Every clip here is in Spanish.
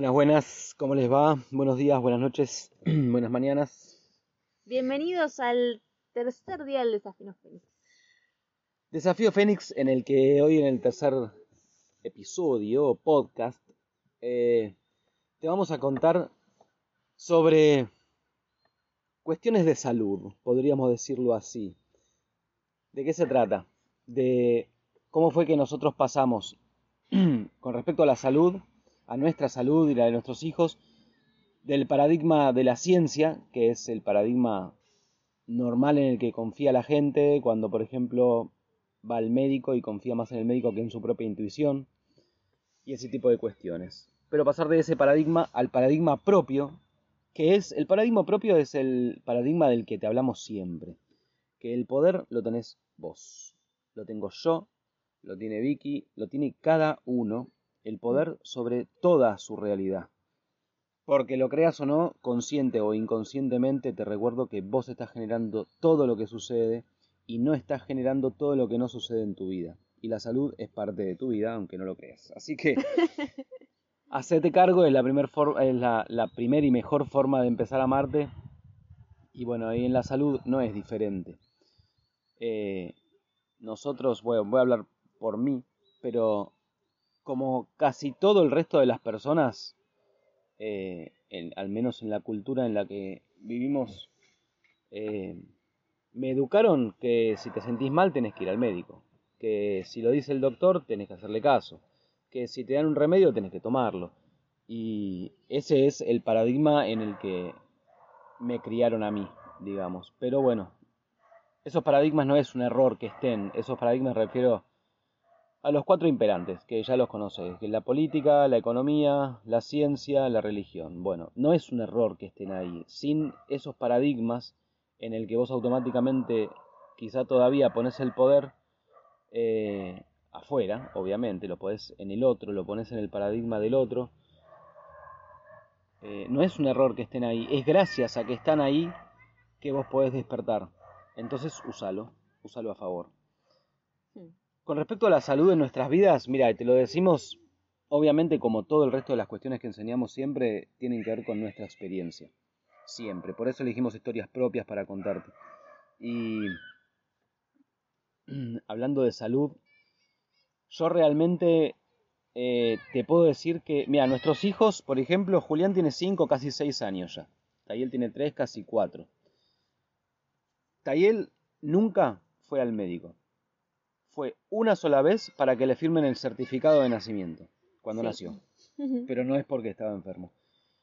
Buenas, buenas, ¿cómo les va? Buenos días, buenas noches, buenas mañanas. Bienvenidos al tercer día del Desafío Fénix. Desafío Fénix en el que hoy en el tercer episodio, podcast, eh, te vamos a contar sobre cuestiones de salud, podríamos decirlo así. ¿De qué se trata? De cómo fue que nosotros pasamos con respecto a la salud, a nuestra salud y la de nuestros hijos, del paradigma de la ciencia, que es el paradigma normal en el que confía la gente cuando, por ejemplo, va al médico y confía más en el médico que en su propia intuición, y ese tipo de cuestiones. Pero pasar de ese paradigma al paradigma propio, que es, el paradigma propio es el paradigma del que te hablamos siempre, que el poder lo tenés vos, lo tengo yo, lo tiene Vicky, lo tiene cada uno, el poder sobre toda su realidad. Porque lo creas o no, consciente o inconscientemente, te recuerdo que vos estás generando todo lo que sucede y no estás generando todo lo que no sucede en tu vida. Y la salud es parte de tu vida, aunque no lo creas. Así que, hacete cargo, es la primera es la, la primera y mejor forma de empezar a amarte. Y bueno, ahí en la salud no es diferente. Eh, nosotros, bueno, voy a hablar por mí, pero como casi todo el resto de las personas, eh, al menos en la cultura en la que vivimos, eh, me educaron que si te sentís mal tenés que ir al médico, que si lo dice el doctor tenés que hacerle caso, que si te dan un remedio tenés que tomarlo. Y ese es el paradigma en el que me criaron a mí, digamos. Pero bueno, esos paradigmas no es un error que estén, esos paradigmas refiero a los cuatro imperantes, que ya los conoces, que la política, la economía, la ciencia, la religión. Bueno, no es un error que estén ahí. Sin esos paradigmas en el que vos automáticamente quizá todavía pones el poder eh, afuera, obviamente, lo pones en el otro, lo pones en el paradigma del otro. Eh, no es un error que estén ahí, es gracias a que están ahí que vos podés despertar. Entonces úsalo, úsalo a favor. Con respecto a la salud en nuestras vidas, mira, te lo decimos, obviamente como todo el resto de las cuestiones que enseñamos siempre tienen que ver con nuestra experiencia. Siempre. Por eso elegimos historias propias para contarte. Y hablando de salud, yo realmente eh, te puedo decir que, mira, nuestros hijos, por ejemplo, Julián tiene 5, casi 6 años ya. Tayel tiene 3, casi 4. Tayel nunca fue al médico fue una sola vez para que le firmen el certificado de nacimiento, cuando nació. Pero no es porque estaba enfermo.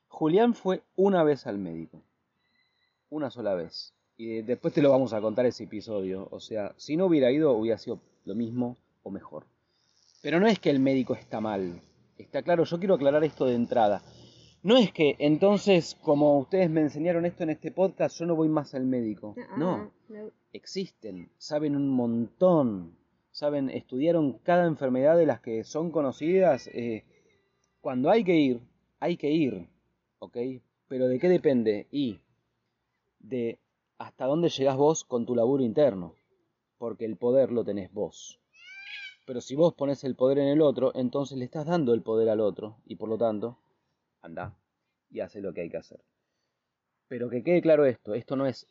Julián fue una vez al médico. Una sola vez. Y después te lo vamos a contar ese episodio. O sea, si no hubiera ido, hubiera sido lo mismo o mejor. Pero no es que el médico está mal. Está claro, yo quiero aclarar esto de entrada. No es que entonces, como ustedes me enseñaron esto en este podcast, yo no voy más al médico. Ah, no. Existen, saben un montón saben, estudiaron cada enfermedad de las que son conocidas. Eh, cuando hay que ir, hay que ir, ¿ok? Pero ¿de qué depende? Y de hasta dónde llegás vos con tu laburo interno, porque el poder lo tenés vos. Pero si vos pones el poder en el otro, entonces le estás dando el poder al otro, y por lo tanto, anda y hace lo que hay que hacer. Pero que quede claro esto, esto no es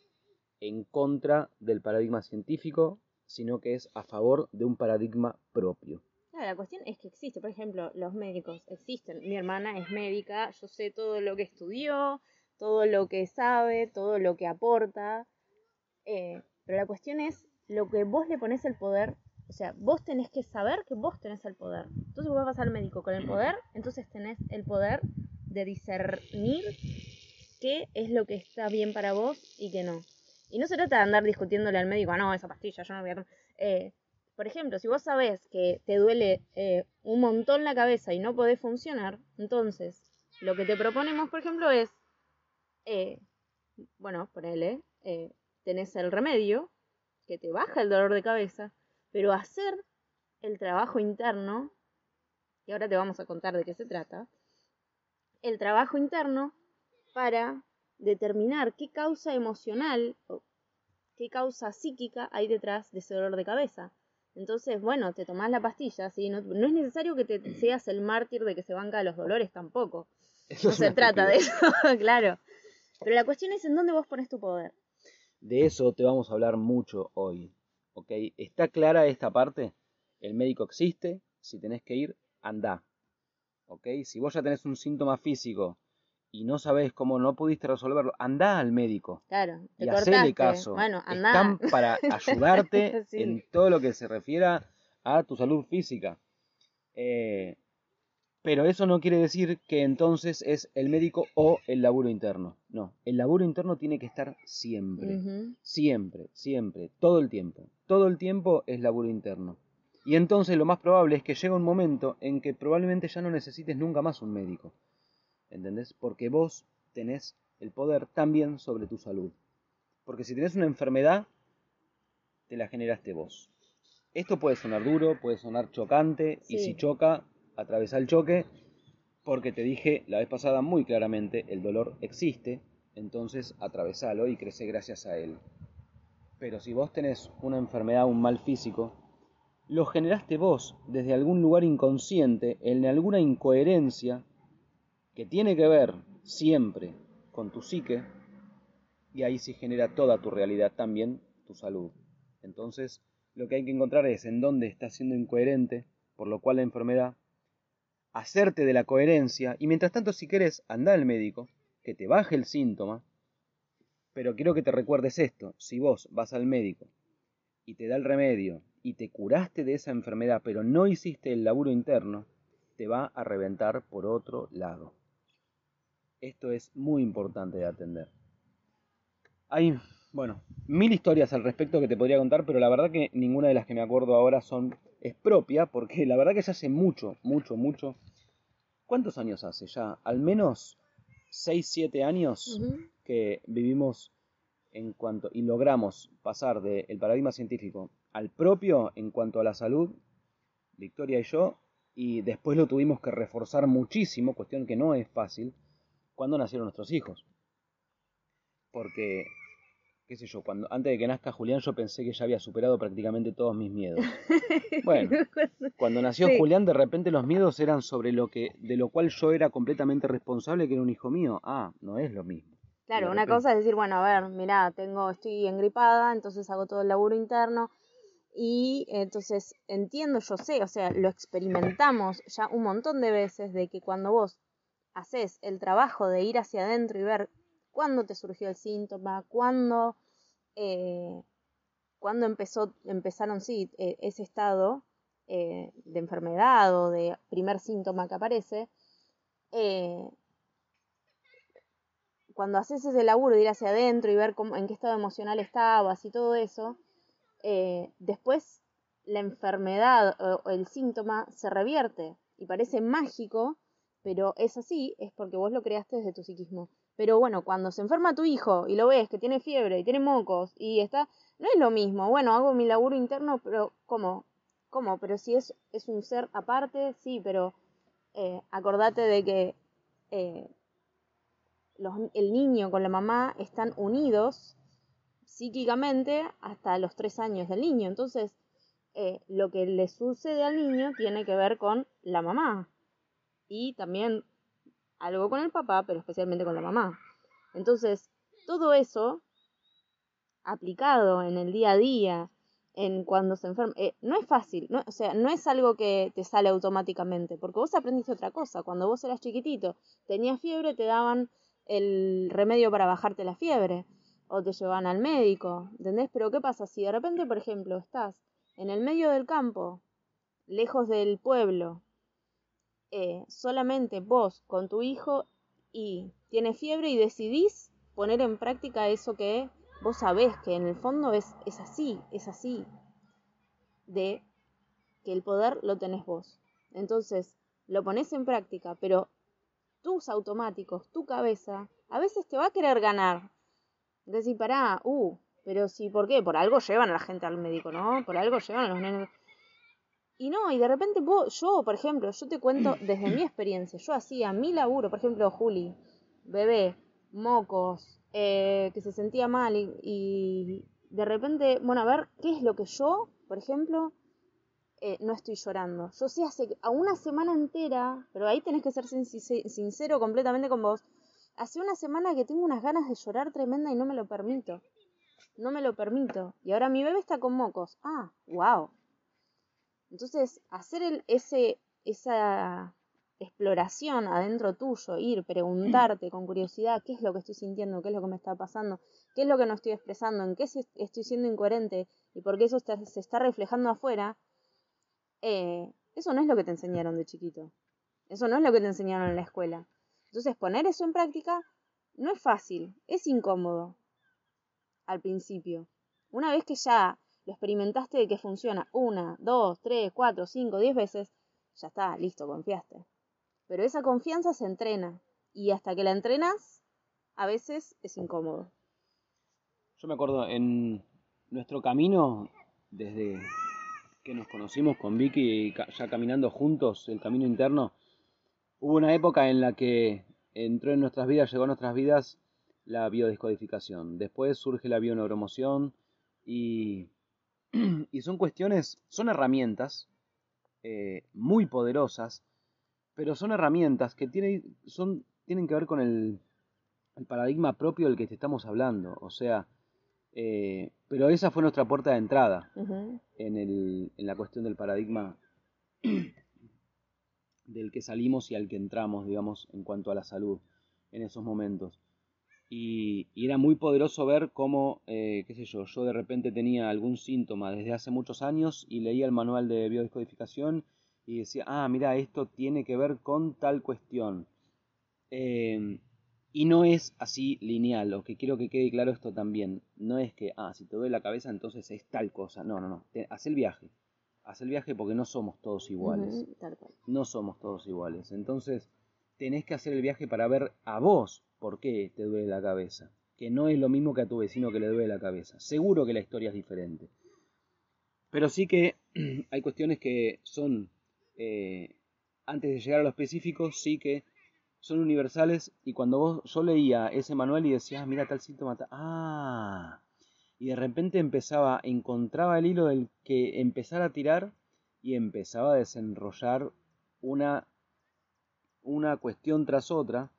en contra del paradigma científico, sino que es a favor de un paradigma propio. la cuestión es que existe, por ejemplo, los médicos existen. Mi hermana es médica, yo sé todo lo que estudió, todo lo que sabe, todo lo que aporta. Eh, pero la cuestión es lo que vos le pones el poder. O sea, vos tenés que saber que vos tenés el poder. Entonces vos vas al médico con el poder, entonces tenés el poder de discernir qué es lo que está bien para vos y qué no. Y no se trata de andar discutiéndole al médico, ah, no, esa pastilla, yo no voy a tomar. Eh, por ejemplo, si vos sabés que te duele eh, un montón la cabeza y no podés funcionar, entonces lo que te proponemos, por ejemplo, es, eh, bueno, ponele, tenés el remedio que te baja el dolor de cabeza, pero hacer el trabajo interno, y ahora te vamos a contar de qué se trata, el trabajo interno para determinar qué causa emocional o qué causa psíquica hay detrás de ese dolor de cabeza. Entonces, bueno, te tomás la pastilla, ¿sí? No, no es necesario que te seas el mártir de que se banca los dolores tampoco. Eso No se trata de eso, claro. Pero la cuestión es en dónde vos pones tu poder. De eso te vamos a hablar mucho hoy. ¿Ok? ¿Está clara esta parte? El médico existe, si tenés que ir, anda. ¿Ok? Si vos ya tenés un síntoma físico y no sabés cómo no pudiste resolverlo, anda al médico. Claro, te y hacele caso. Bueno, andá. Están para ayudarte Sí. en todo lo que se refiera a tu salud física. Eh, pero eso no quiere decir que entonces es el médico o el laburo interno. No, el laburo interno tiene que estar siempre. Siempre, siempre, todo el tiempo. Todo el tiempo es laburo interno. Y entonces lo más probable es que llegue un momento en que probablemente ya no necesites nunca más un médico. ¿Entendés? Porque vos tenés el poder también sobre tu salud. Porque si tenés una enfermedad, te la generaste vos. Esto puede sonar duro, puede sonar chocante, y si choca, atravesá el choque, porque te dije la vez pasada muy claramente, el dolor existe, entonces atravesalo y crece gracias a él. Pero si vos tenés una enfermedad, un mal físico, lo generaste vos desde algún lugar inconsciente, en alguna incoherencia que tiene que ver siempre con tu psique, y ahí sí genera toda tu realidad, también tu salud. Entonces, lo que hay que encontrar es en dónde estás siendo incoherente, por lo cual la enfermedad, hacerte de la coherencia, y mientras tanto, si querés, anda al médico, que te baje el síntoma, pero quiero que te recuerdes esto, si vos vas al médico y te da el remedio y te curaste de esa enfermedad, pero no hiciste el laburo interno, te va a reventar por otro lado. Esto es muy importante de atender. Hay, bueno, mil historias al respecto que te podría contar, pero la verdad que ninguna de las que me acuerdo ahora son es propia, porque la verdad que ya hace mucho, mucho, mucho. ¿Cuántos años hace ya? Al menos 6, 7 años que vivimos en cuanto y logramos pasar del paradigma científico al propio en cuanto a la salud, Victoria y yo, y después lo tuvimos que reforzar muchísimo, cuestión que no es fácil, cuando nacieron nuestros hijos. Porque, qué sé yo, cuando antes de que nazca Julián yo pensé que ya había superado prácticamente todos mis miedos. Bueno, cuando nació Sí. Julián de repente los miedos eran sobre lo que de lo cual yo era completamente responsable, que era un hijo mío. Ah, no es lo mismo. Claro, una cosa es decir, bueno, a ver, mirá, tengo, estoy engripada, entonces hago todo el laburo interno y entonces entiendo, yo sé, o sea, lo experimentamos ya un montón de veces de que cuando vos haces el trabajo de ir hacia adentro y ver cuándo te surgió el síntoma, cuándo, eh, cuándo empezó, empezaron, sí, eh, ese estado eh, de enfermedad o de primer síntoma que aparece, cuando haces ese laburo de ir hacia adentro y ver cómo, en qué estado emocional estabas y todo eso, después la enfermedad o el síntoma se revierte y parece mágico, pero es así, es porque vos lo creaste desde tu psiquismo. Pero bueno, cuando se enferma tu hijo y lo ves que tiene fiebre y tiene mocos y está, no es lo mismo. Bueno, hago mi laburo interno, pero ¿cómo? ¿Cómo? Pero si es, es un ser aparte, sí, pero eh, acordate de que eh, los, el niño con la mamá están unidos psíquicamente hasta los tres años del niño. Entonces, eh, lo que le sucede al niño tiene que ver con la mamá. Y también algo con el papá, pero especialmente con la mamá. Entonces, todo eso aplicado en el día a día, en cuando se enferma, eh, no es fácil, no, o sea, no es algo que te sale automáticamente, porque vos aprendiste otra cosa. Cuando vos eras chiquitito, tenías fiebre, te daban el remedio para bajarte la fiebre, o te llevaban al médico, ¿entendés? Pero ¿qué pasa si de repente, por ejemplo, estás en el medio del campo, lejos del pueblo, eh, solamente vos con tu hijo y tienes fiebre y decidís poner en práctica eso que vos sabés que en el fondo es, es así, es así, de que el poder lo tenés vos. Entonces, lo pones en práctica, pero tus automáticos, tu cabeza, a veces te va a querer ganar. Decir, pará, uh, pero si, ¿por qué? Por algo llevan a la gente al médico, ¿no? Por algo llevan a los nenes. Y no, y de repente vos, yo, por ejemplo, yo te cuento desde mi experiencia, yo hacía mi laburo, por ejemplo, Juli, bebé, mocos, eh, que se sentía mal y, y de repente, bueno, a ver, ¿qué es lo que yo, por ejemplo, eh, no estoy llorando. Yo sé hace a una semana entera, pero ahí tenés que ser sincero completamente con vos. Hace una semana que tengo unas ganas de llorar tremenda y no me lo permito. No me lo permito. Y ahora mi bebé está con mocos. Ah, wow. Entonces, hacer el, ese, esa exploración adentro tuyo, ir, preguntarte con curiosidad qué es lo que estoy sintiendo, qué es lo que me está pasando, qué es lo que no estoy expresando, en qué estoy siendo incoherente y por qué eso se está reflejando afuera, eh, eso no es lo que te enseñaron de chiquito. Eso no es lo que te enseñaron en la escuela. Entonces, poner eso en práctica no es fácil, es incómodo al principio. Una vez que ya lo experimentaste de que funciona una, dos, tres, cuatro, cinco, diez veces, ya está, listo, confiaste. Pero esa confianza se entrena y hasta que la entrenas, a veces es incómodo. Yo me acuerdo en nuestro camino, desde que nos conocimos con Vicky, ya caminando juntos, el camino interno, hubo una época en la que entró en nuestras vidas, llegó a nuestras vidas la biodescodificación. Después surge la bioneuromoción y, y son cuestiones, son herramientas eh, muy poderosas pero son herramientas que tienen, son, tienen que ver con el, paradigma propio del que te estamos hablando. O sea, eh, pero esa fue nuestra puerta de entrada en, el, en la cuestión del paradigma del que salimos y al que entramos, digamos, en cuanto a la salud en esos momentos. Y, era muy poderoso ver cómo, eh, qué sé yo, yo de repente tenía algún síntoma desde hace muchos años y leía el manual de biodescodificación y decía, ah, mira, esto tiene que ver con tal cuestión. Em, y no es así lineal, lo que quiero que quede claro esto también. No es que, ah, si te duele la cabeza, entonces es tal cosa. No, no, no. haz el viaje. Haz el viaje porque no somos todos iguales. no somos todos iguales. Entonces, tenés que hacer el viaje para ver a vos por qué te duele la cabeza. Que no es lo mismo que a tu vecino que le duele la cabeza. Seguro que la historia es diferente. Pero sí que hay cuestiones que son eh, antes de llegar a lo específico, sí que son universales y cuando vos, yo leía ese manual y decía, ah, mira tal síntoma, ah, y de repente empezaba, encontraba el hilo del que empezar a tirar y empezaba a desenrollar una, una cuestión tras otra,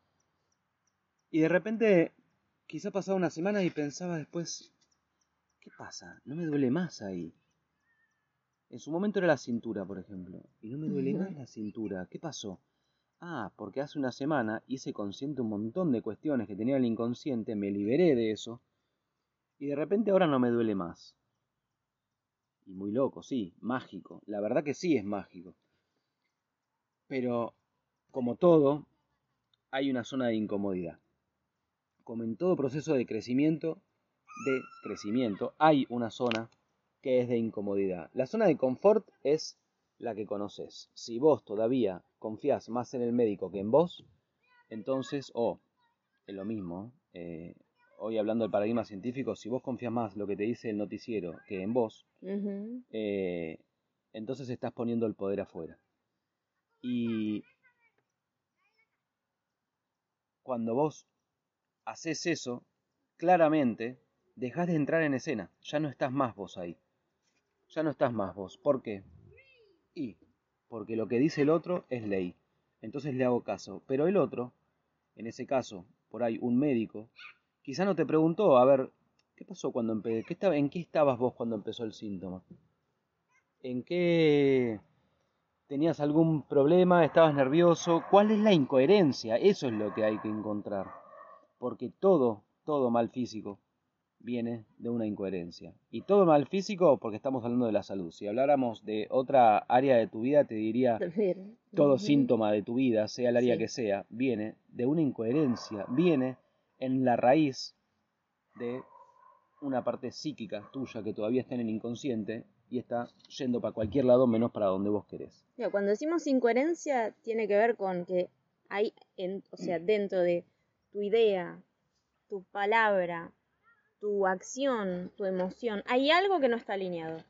y de repente quizá pasaba una semana y pensaba después, ¿qué pasa? No me duele más ahí. En su momento era la cintura, por ejemplo, y no me duele más la cintura. ¿Qué pasó? Ah, porque hace una semana hice consciente un montón de cuestiones que tenía el inconsciente, me liberé de eso, y de repente ahora no me duele más. Y muy loco, sí, mágico. La verdad que sí es mágico. Pero, como todo, hay una zona de incomodidad. Como en todo proceso de crecimiento, de crecimiento, hay una zona que es de incomodidad. La zona de confort es la que conoces. Si vos todavía confías más en el médico que en vos, entonces, o es lo mismo, eh, hoy hablando del paradigma científico, si vos confías más lo que te dice el noticiero que en vos, eh, entonces estás poniendo el poder afuera. Y cuando vos haces eso, claramente dejas de entrar en escena, ya no estás más vos ahí ya no estás más vos. ¿Por qué? Y porque lo que dice el otro es ley. Entonces le hago caso. Pero el otro, en ese caso, por ahí un médico, quizá no te preguntó, a ver, ¿qué pasó cuando empecé? ¿Qué estaba, ¿En qué estabas vos cuando empezó el síntoma? ¿En qué tenías algún problema? ¿Estabas nervioso? ¿Cuál es la incoherencia? Eso es lo que hay que encontrar. Porque todo, todo mal físico viene de una incoherencia. Y todo mal físico porque estamos hablando de la salud. Si habláramos de otra área de tu vida, te diría, todo síntoma de tu vida, sea el área que sea, viene de una incoherencia, viene en la raíz de una parte psíquica tuya que todavía está en el inconsciente y está yendo para cualquier lado menos para donde vos querés. cuando decimos incoherencia tiene que ver con que hay, en, o sea, dentro de tu idea, tu palabra, tu acción, tu emoción, hay algo que no está alineado.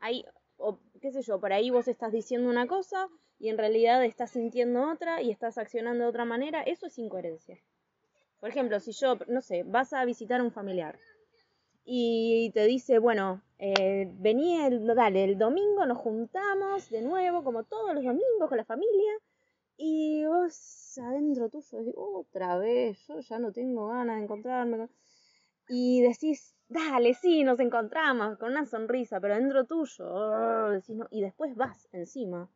Hay, o qué sé yo, por ahí vos estás diciendo una cosa y en realidad estás sintiendo otra y estás accionando de otra manera, eso es incoherencia. Por ejemplo, si yo, no sé, vas a visitar a un familiar y te dice, bueno, Eh, vení el, dale, el domingo nos juntamos de nuevo, como todos los domingos con la familia, y vos adentro tuyo decís, otra vez, yo ya no tengo ganas de encontrarme. con-". Y decís, dale, sí, nos encontramos, con una sonrisa, pero dentro tuyo, "Oh", decís, no, y después vas encima.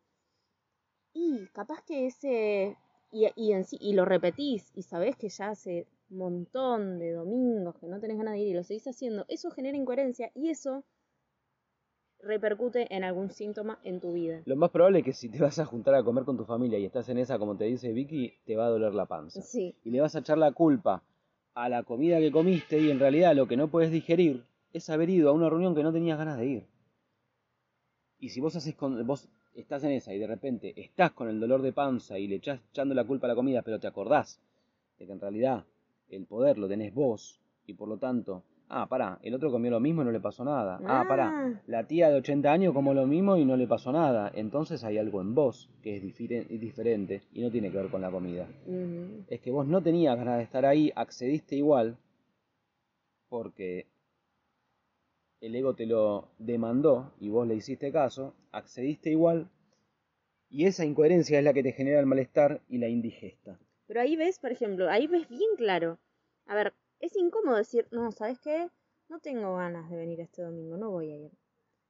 Y capaz que ese, y, y, en y lo repetís, y sabés que ya hace montón de domingos que no tenés ganas de ir y lo seguís haciendo, eso genera incoherencia y eso repercute en algún síntoma en tu vida. Lo más probable es que si te vas a juntar a comer con tu familia y estás en esa, como te dice Vicky, te va a doler la panza. Sí, Y le vas a echar la culpa a la comida que comiste y en realidad lo que no puedes digerir es haber ido a una reunión que no tenías ganas de ir. Y si vos haces con, vos estás en esa y de repente estás con el dolor de panza y le echás echando la culpa a la comida, pero te acordás de que en realidad el poder lo tenés vos y por lo tanto, ah, pará, el otro comió lo mismo y no le pasó nada. Ah, pará, Ah. la tía de 80 años comió lo mismo y no le pasó nada. Entonces hay algo en vos que es difere- diferente y no tiene que ver con la comida es que vos no tenías ganas de estar ahí, accediste igual, porque el ego te lo demandó y vos le hiciste caso, accediste igual, y esa incoherencia es la que te genera el malestar y la indigesta. Pero ahí ves, por ejemplo, ahí ves bien claro. A ver, es incómodo decir, no, ¿sabes qué? No tengo ganas de venir este domingo, no voy a ir.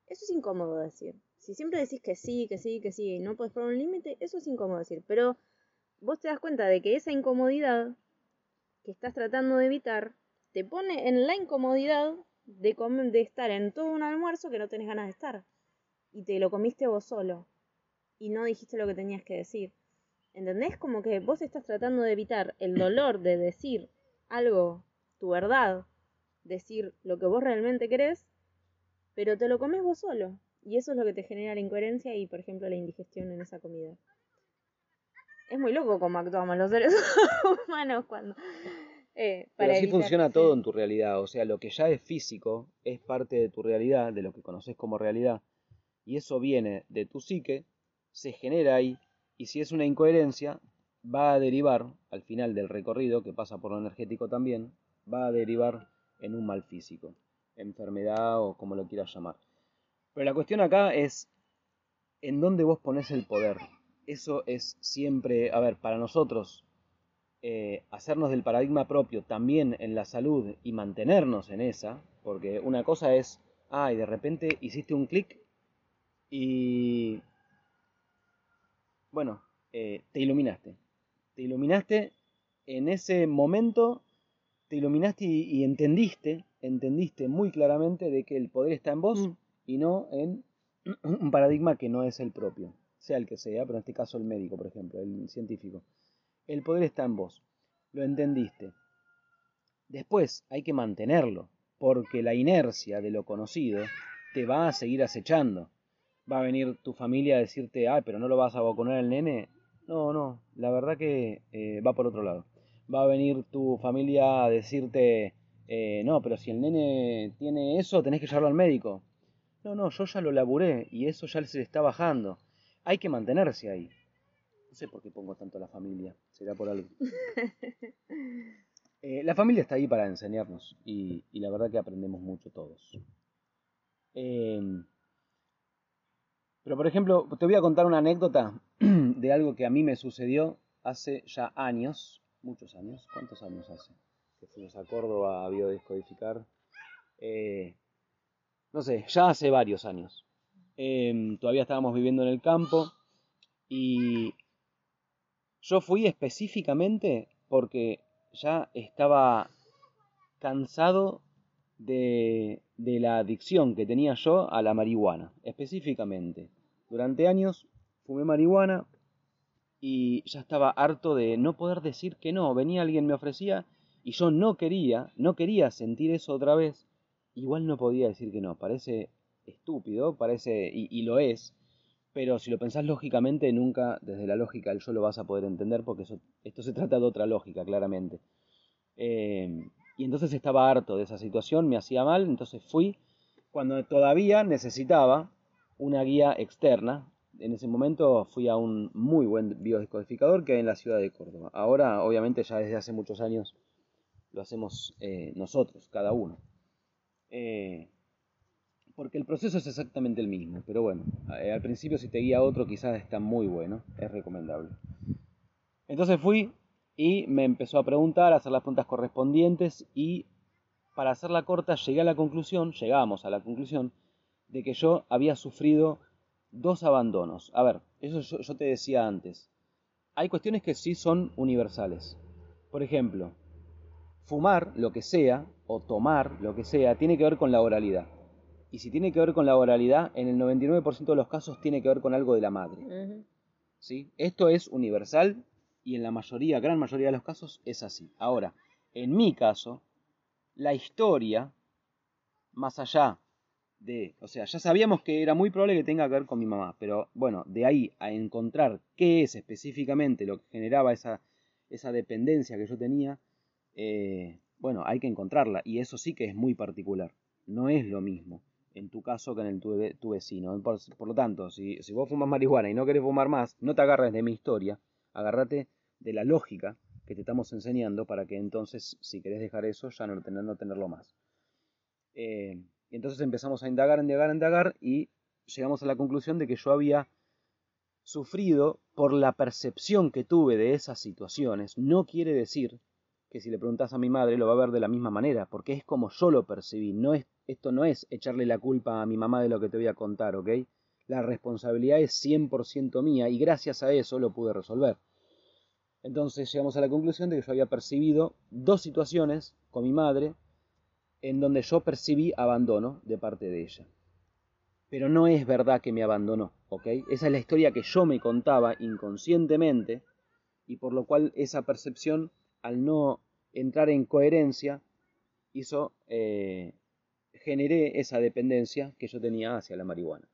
Eso es incómodo decir. Si siempre decís que sí, que sí, que sí, y no puedes poner un límite, eso es incómodo decir. Pero vos te das cuenta de que esa incomodidad que estás tratando de evitar te pone en la incomodidad de, de estar en todo un almuerzo que no tenés ganas de estar. Y te lo comiste vos solo. Y no dijiste lo que tenías que decir. ¿Entendés? Como que vos estás tratando de evitar el dolor de decir algo, tu verdad, decir lo que vos realmente querés, pero te lo comes vos solo. Y eso es lo que te genera la incoherencia y, por ejemplo, la indigestión en esa comida. Es muy loco cómo actuamos los seres humanos cuando... eh, Pero para así evitar- funciona todo en tu realidad, o sea, lo que ya es físico es parte de tu realidad, de lo que conoces como realidad, y eso viene de tu psique, se genera ahí, y si es una incoherencia, va a derivar, al final del recorrido, que pasa por lo energético también, va a derivar en un mal físico, enfermedad o como lo quieras llamar. Pero la cuestión acá es en dónde vos pones el poder. Eso es siempre, a ver, para nosotros, eh, hacernos del paradigma propio también en la salud y mantenernos en esa, porque una cosa es, ah, de repente hiciste un clic y, bueno, eh, te iluminaste. Te iluminaste en ese momento, te iluminaste y, y entendiste, entendiste muy claramente de que el poder está en vos Mm. y no en un paradigma que no es el propio, sea el que sea, pero en este caso el médico, por ejemplo, el científico. El poder está en vos, lo entendiste. Después hay que mantenerlo, porque la inercia de lo conocido te va a seguir acechando. Va a venir tu familia a decirte, ah, pero no lo vas a vacunar al nene. No, no, la verdad que eh, va por otro lado. Va a venir tu familia a decirte, eh, no, pero si el nene tiene eso, tenés que llevarlo al médico. No, no, yo ya lo laburé y eso ya se le está bajando. Hay que mantenerse ahí. No sé por qué pongo tanto a la familia, será por algo. Eh, la familia está ahí para enseñarnos y, y la verdad que aprendemos mucho todos. Eh, pero por ejemplo, te voy a contar una anécdota de algo que a mí me sucedió hace ya años, muchos años. ¿Cuántos años hace? Que fuimos a Córdoba a biodescodificar. Eh, no sé, ya hace varios años. Eh, todavía estábamos viviendo en el campo y yo fui específicamente porque ya estaba cansado de, la adicción que tenía yo a la marihuana, específicamente. Durante años fumé marihuana y ya estaba harto de no poder decir que no. Venía alguien, me ofrecía y yo no quería, no quería sentir eso otra vez. Igual no podía decir que no. Parece estúpido, parece, y, lo es, pero si lo pensás lógicamente, nunca desde la lógica del yo lo vas a poder entender porque esto se trata de otra lógica, claramente. Eh, y entonces estaba harto de esa situación, me hacía mal, entonces fui cuando todavía necesitaba una guía externa. En ese momento fui a un muy buen biodescodificador que hay en la ciudad de Córdoba. Ahora, obviamente, ya desde hace muchos años lo hacemos eh, nosotros, cada uno. Eh, porque el proceso es exactamente el mismo, pero bueno, eh, al principio si te guía otro quizás está muy bueno, es recomendable. Entonces fui y me empezó a preguntar, a hacer las preguntas correspondientes y para hacerla corta llegué a la conclusión, llegamos a la conclusión de que yo había sufrido dos abandonos. A ver, eso yo, yo te decía antes. Hay cuestiones que sí son universales. Por ejemplo, fumar lo que sea o tomar lo que sea tiene que ver con la oralidad. Y si tiene que ver con la oralidad, en el 99% de los casos tiene que ver con algo de la madre. ¿sí? Esto es universal y en la mayoría, gran mayoría de los casos es así. Ahora, en mi caso, la historia, más allá de, o sea, ya sabíamos que era muy probable que tenga que ver con mi mamá, pero bueno, de ahí a encontrar qué es específicamente lo que generaba esa, esa dependencia que yo tenía, eh, bueno, hay que encontrarla y eso sí que es muy particular, no es lo mismo en tu caso que en el tu, tu vecino. Por, por lo tanto, si, si vos fumas marihuana y no querés fumar más, no te agarres de mi historia, agárrate de la lógica que te estamos enseñando para que entonces, si querés dejar eso, ya no, no tenerlo más. Eh, y entonces empezamos a indagar, indagar, indagar y llegamos a la conclusión de que yo había sufrido por la percepción que tuve de esas situaciones. No quiere decir que si le preguntas a mi madre lo va a ver de la misma manera, porque es como yo lo percibí. No es, esto no es echarle la culpa a mi mamá de lo que te voy a contar, ¿ok? La responsabilidad es 100% mía y gracias a eso lo pude resolver. Entonces llegamos a la conclusión de que yo había percibido dos situaciones con mi madre en donde yo percibí abandono de parte de ella. Pero no es verdad que me abandonó, ¿ok? Esa es la historia que yo me contaba inconscientemente y por lo cual esa percepción, al no entrar en coherencia, hizo, eh, generé esa dependencia que yo tenía hacia la marihuana.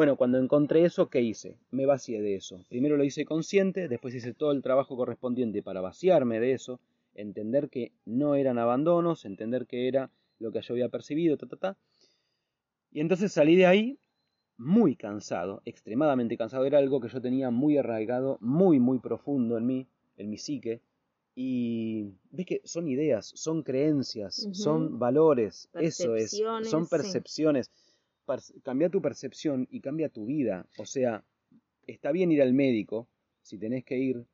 Bueno, cuando encontré eso, ¿qué hice? Me vacié de eso. Primero lo hice consciente, después hice todo el trabajo correspondiente para vaciarme de eso, entender que no eran abandonos, entender que era lo que yo había percibido, ta, ta, ta. Y entonces salí de ahí muy cansado, extremadamente cansado. Era algo que yo tenía muy arraigado, muy, muy profundo en mí, en mi psique. Y ves que son ideas, son creencias, son valores, eso es, son percepciones. Per- cambia tu percepción y cambia tu vida. O sea, está bien ir al médico si tenés que ir,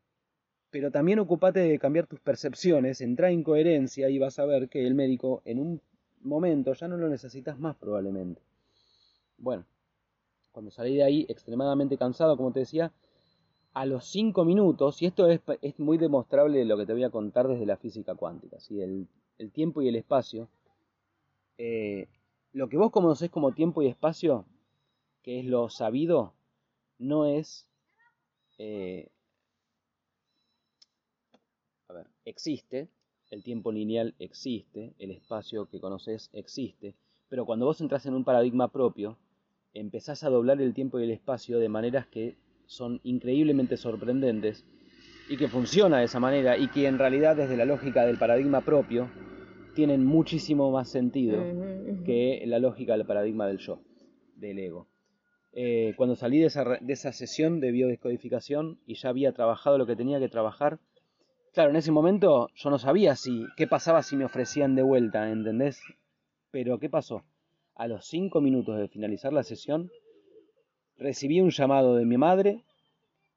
pero también ocupate de cambiar tus percepciones, entra en coherencia y vas a ver que el médico en un momento ya no lo necesitas más probablemente. Bueno, cuando salí de ahí extremadamente cansado, como te decía, a los 5 minutos, y esto es, es muy demostrable de lo que te voy a contar desde la física cuántica, ¿sí? el, el tiempo y el espacio, eh, lo que vos conocés como tiempo y espacio, que es lo sabido, no es... eh, a ver, existe, el tiempo lineal existe, el espacio que conoces existe, pero cuando vos entras en un paradigma propio, empezás a doblar el tiempo y el espacio de maneras que son increíblemente sorprendentes y que funciona de esa manera y que en realidad desde la lógica del paradigma propio tienen muchísimo más sentido que la lógica del paradigma del yo, del ego. Eh, cuando salí de esa, de esa sesión de biodescodificación y ya había trabajado lo que tenía que trabajar, claro, en ese momento yo no sabía si qué pasaba si me ofrecían de vuelta, ¿entendés? Pero ¿qué pasó? A los cinco minutos de finalizar la sesión, recibí un llamado de mi madre,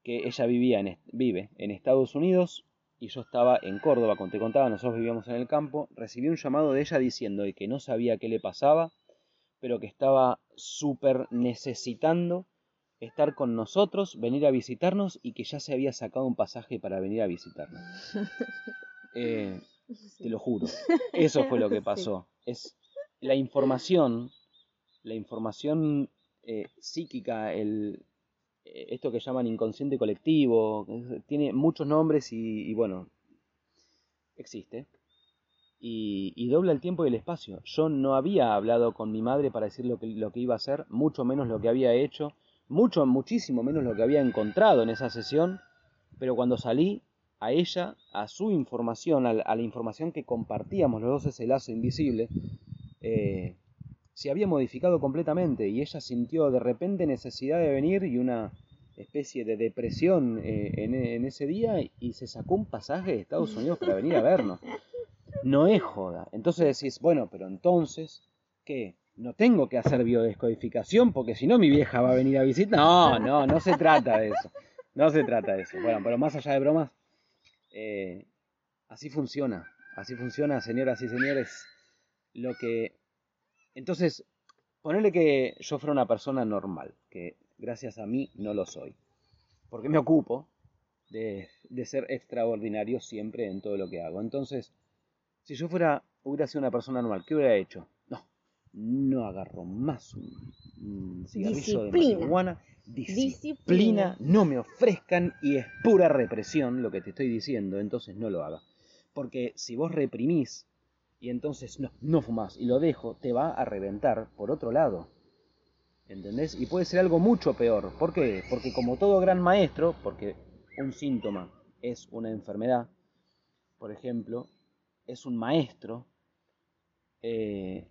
que ella vivía en, vive en Estados Unidos y yo estaba en Córdoba, como te contaba, nosotros vivíamos en el campo, recibí un llamado de ella diciendo que no sabía qué le pasaba, pero que estaba súper necesitando estar con nosotros, venir a visitarnos y que ya se había sacado un pasaje para venir a visitarnos. Eh, te lo juro. Eso fue lo que pasó. Es la información, la información eh, psíquica, el, esto que llaman inconsciente colectivo, tiene muchos nombres y, bueno, existe. Y, dobla el tiempo y el espacio. Yo no había hablado con mi madre para decir lo que, lo que iba a hacer, mucho menos lo que había hecho, mucho, muchísimo menos lo que había encontrado en esa sesión, pero cuando salí a ella, a su información, a la, a la información que compartíamos los dos, ese lazo invisible, eh, se había modificado completamente y ella sintió de repente necesidad de venir y una especie de depresión eh, en, en ese día y se sacó un pasaje de Estados Unidos para venir a vernos. No es joda. Entonces decís, bueno, pero entonces, ¿qué? no tengo que hacer biodescodificación porque si no mi vieja va a venir a visitar. No, no, no se trata de eso. No se trata de eso. Bueno, pero más allá de bromas, eh, así funciona. Así funciona, señoras y señores. Lo que. Entonces, ponerle que yo fuera una persona normal, que gracias a mí no lo soy. Porque me ocupo de, de ser extraordinario siempre en todo lo que hago. Entonces, si yo fuera, hubiera sido una persona normal, ¿qué hubiera hecho? No, no agarro más un, cigarrillo de Disciplina. marihuana. Disciplina, Disciplina. no me ofrezcan y es pura represión lo que te estoy diciendo, entonces no lo hagas. Porque si vos reprimís y entonces no, no fumás y lo dejo, te va a reventar por otro lado. ¿Entendés? Y puede ser algo mucho peor. ¿Por qué? Porque como todo gran maestro, porque un síntoma es una enfermedad, por ejemplo, es un maestro, eh,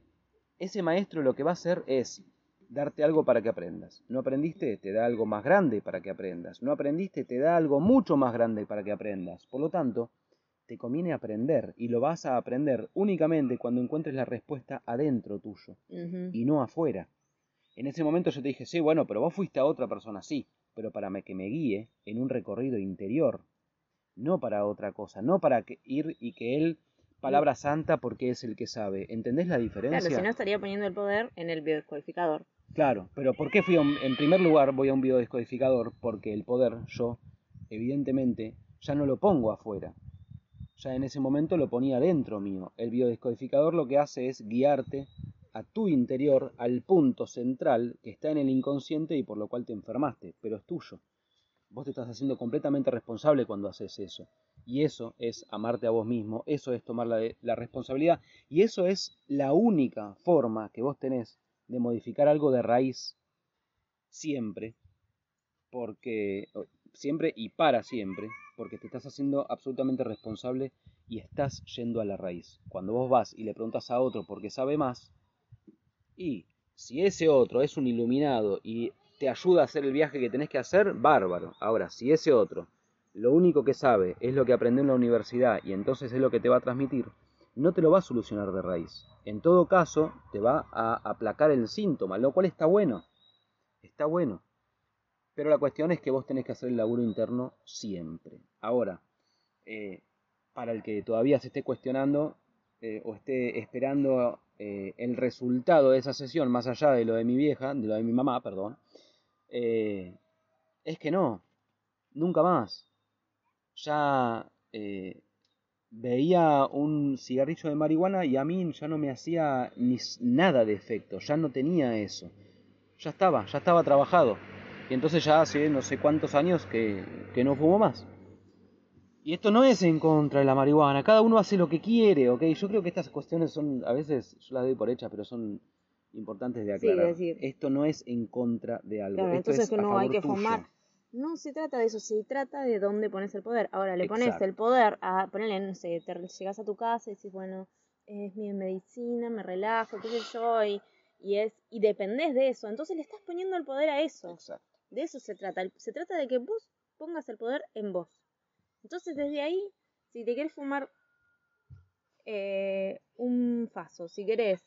ese maestro lo que va a hacer es darte algo para que aprendas. No aprendiste, te da algo más grande para que aprendas. No aprendiste, te da algo mucho más grande para que aprendas. Por lo tanto, te conviene aprender y lo vas a aprender únicamente cuando encuentres la respuesta adentro tuyo y no afuera. En ese momento yo te dije, sí, bueno, pero vos fuiste a otra persona, sí, pero para que me guíe en un recorrido interior, no para otra cosa, no para que ir y que él, palabra santa porque es el que sabe. ¿Entendés la diferencia? Claro, si no estaría poniendo el poder en el biodescodificador. Claro, pero ¿por qué fui a un- en primer lugar voy a un biodescodificador? Porque el poder yo, evidentemente, ya no lo pongo afuera. Ya en ese momento lo ponía dentro mío. El biodescodificador lo que hace es guiarte a tu interior, al punto central que está en el inconsciente y por lo cual te enfermaste, pero es tuyo. Vos te estás haciendo completamente responsable cuando haces eso. Y eso es amarte a vos mismo, eso es tomar la, responsabilidad y eso es la única forma que vos tenés de modificar algo de raíz siempre, porque siempre y para siempre, porque te estás haciendo absolutamente responsable y estás yendo a la raíz. Cuando vos vas y le preguntas a otro porque sabe más, y si ese otro es un iluminado y te ayuda a hacer el viaje que tenés que hacer, bárbaro. Ahora, si ese otro lo único que sabe es lo que aprendió en la universidad y entonces es lo que te va a transmitir, no te lo va a solucionar de raíz. En todo caso, te va a aplacar el síntoma, lo cual está bueno. Está bueno. Pero la cuestión es que vos tenés que hacer el laburo interno siempre. Ahora, eh, para el que todavía se esté cuestionando eh, o esté esperando eh, el resultado de esa sesión, más allá de lo de mi vieja, de lo de mi mamá, perdón, es que no, nunca más. Ya veía un cigarrillo de marihuana y a mí ya no me hacía ni nada de efecto, ya no tenía eso. Ya estaba, ya estaba trabajado. Y entonces ya hace no sé cuántos años que, que no fumo más. Y esto no es en contra de la marihuana, cada uno hace lo que quiere, ¿ok? Yo creo que estas cuestiones son, a veces yo las doy por hechas, pero son importantes de Sí, aclarar. decir. Esto no es en contra de algo. Claro, esto entonces es que a no hay que tuyo. fumar. No se trata de eso, se trata de dónde pones el poder. Ahora, le pones el poder a ponerle, no sé, te llegas a tu casa y dices, bueno, es mi medicina, me relajo, qué sé yo, y, y es, y dependés de eso. Entonces le estás poniendo el poder a eso. Exacto. De eso se trata. Se trata de que vos pongas el poder en vos. Entonces, desde ahí, si te quieres fumar eh, un faso, si querés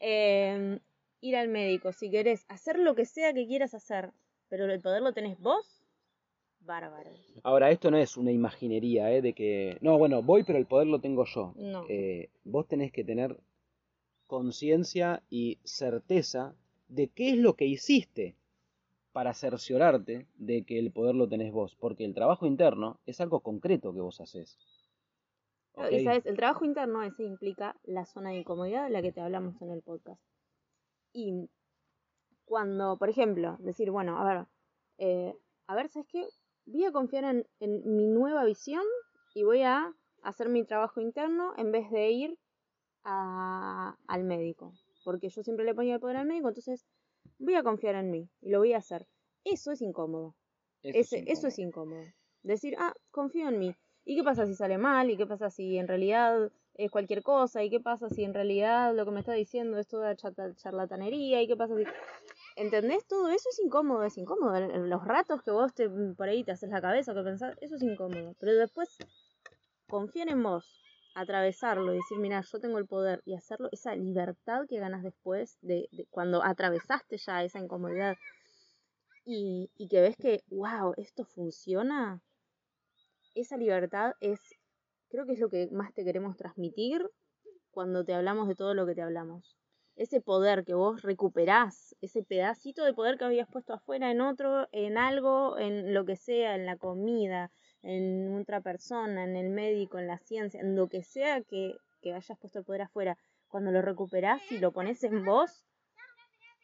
eh, ir al médico, si querés hacer lo que sea que quieras hacer, pero el poder lo tenés vos, bárbaro. Ahora, esto no es una imaginería, ¿eh? De que, no, bueno, voy, pero el poder lo tengo yo. No. Eh, vos tenés que tener conciencia y certeza de qué es lo que hiciste para cerciorarte de que el poder lo tenés vos. Porque el trabajo interno es algo concreto que vos haces. ¿Ok? Y sabes, el trabajo interno ese implica la zona de incomodidad de la que te hablamos en el podcast. Y cuando, por ejemplo, decir, bueno, a ver, eh, a ver, ¿sabes qué? Voy a confiar en, en mi nueva visión y voy a hacer mi trabajo interno en vez de ir a- al médico. Porque yo siempre le ponía el poder al médico, entonces voy a confiar en mí y lo voy a hacer. Eso es incómodo. Eso Ese- incómodo. eso es incómodo. Decir, ah, confío en mí. ¿Y qué pasa si sale mal? ¿Y qué pasa si en realidad es cualquier cosa? ¿Y qué pasa si en realidad lo que me está diciendo es toda charlatanería? ¿Y qué pasa si... ¿Entendés? Todo eso es incómodo, es incómodo. Los ratos que vos te, por ahí te haces la cabeza, que pensás, eso es incómodo. Pero después, confiar en vos, atravesarlo y decir, mira, yo tengo el poder y hacerlo, esa libertad que ganas después de, cuando atravesaste ya esa incomodidad y, y que ves que, wow, esto funciona, esa libertad es, creo que es lo que más te queremos transmitir cuando te hablamos de todo lo que te hablamos. Ese poder que vos recuperás, ese pedacito de poder que habías puesto afuera en otro, en algo, en lo que sea, en la comida, en otra persona, en el médico, en la ciencia, en lo que sea que, que hayas puesto el poder afuera, cuando lo recuperás y lo pones en vos,